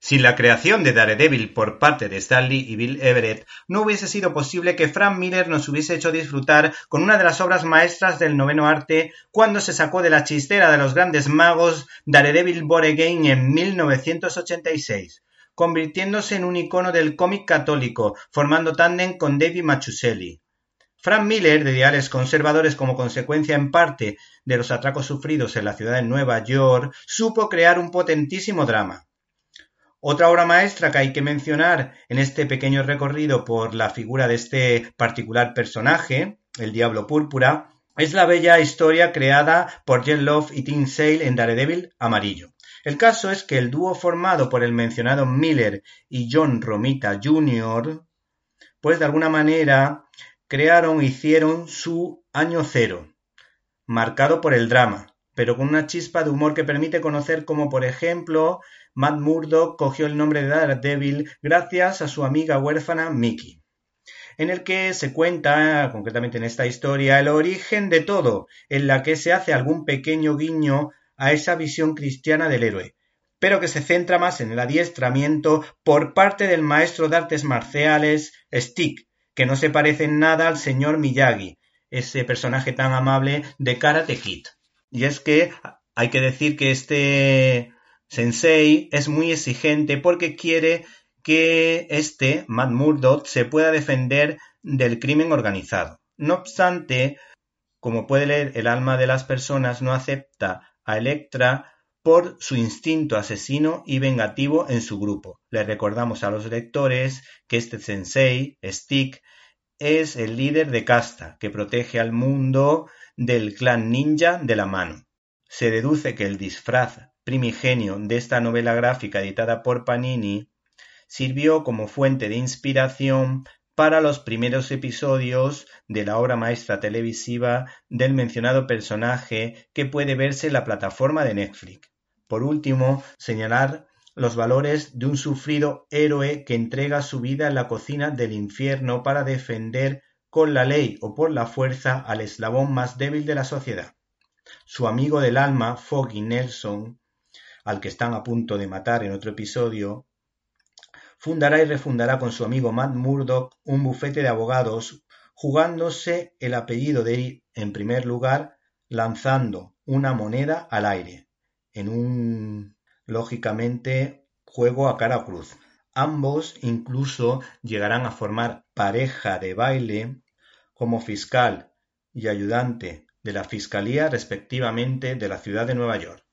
Sin la creación de Daredevil por parte de Stanley y Bill Everett, no hubiese sido posible que Frank Miller nos hubiese hecho disfrutar con una de las obras maestras del noveno arte cuando se sacó de la chistera de los grandes magos Daredevil Born Again en 1986, convirtiéndose en un icono del cómic católico, formando tándem con David Machuselli. Frank Miller, de ideales conservadores como consecuencia en parte de los atracos sufridos en la ciudad de Nueva York, supo crear un potentísimo drama. Otra obra maestra que hay que mencionar en este pequeño recorrido por la figura de este particular personaje, el Diablo Púrpura, es la bella historia creada por Jen Love y Tim Sale en Daredevil Amarillo. El caso es que el dúo formado por el mencionado Miller y John Romita Jr., pues de alguna manera crearon e hicieron su año cero, marcado por el drama, pero con una chispa de humor que permite conocer como por ejemplo Matt Murdock cogió el nombre de Daredevil gracias a su amiga huérfana Mickey, en el que se cuenta, concretamente en esta historia, el origen de todo, en la que se hace algún pequeño guiño a esa visión cristiana del héroe, pero que se centra más en el adiestramiento por parte del maestro de artes marciales Stick, que no se parece en nada al señor Miyagi, ese personaje tan amable de Karate Kid. Y es que hay que decir que este Sensei es muy exigente porque quiere que este, Matt Murdock, se pueda defender del crimen organizado. No obstante, como puede leer el alma de las personas, no acepta a Electra por su instinto asesino y vengativo en su grupo. Le recordamos a los lectores que este sensei, Stick, es el líder de casta que protege al mundo del clan ninja de la mano. Se deduce que el disfraz primigenio de esta novela gráfica editada por Panini sirvió como fuente de inspiración para los primeros episodios de la obra maestra televisiva del mencionado personaje que puede verse en la plataforma de Netflix. Por último, señalar los valores de un sufrido héroe que entrega su vida en la cocina del infierno para defender con la ley o por la fuerza al eslabón más débil de la sociedad. Su amigo del alma, Foggy Nelson, al que están a punto de matar en otro episodio, fundará y refundará con su amigo Matt Murdock un bufete de abogados, jugándose el apellido de en primer lugar, lanzando una moneda al aire, en un, lógicamente, juego a cara cruz. Ambos incluso llegarán a formar pareja de baile como fiscal y ayudante de la Fiscalía respectivamente de la ciudad de Nueva York.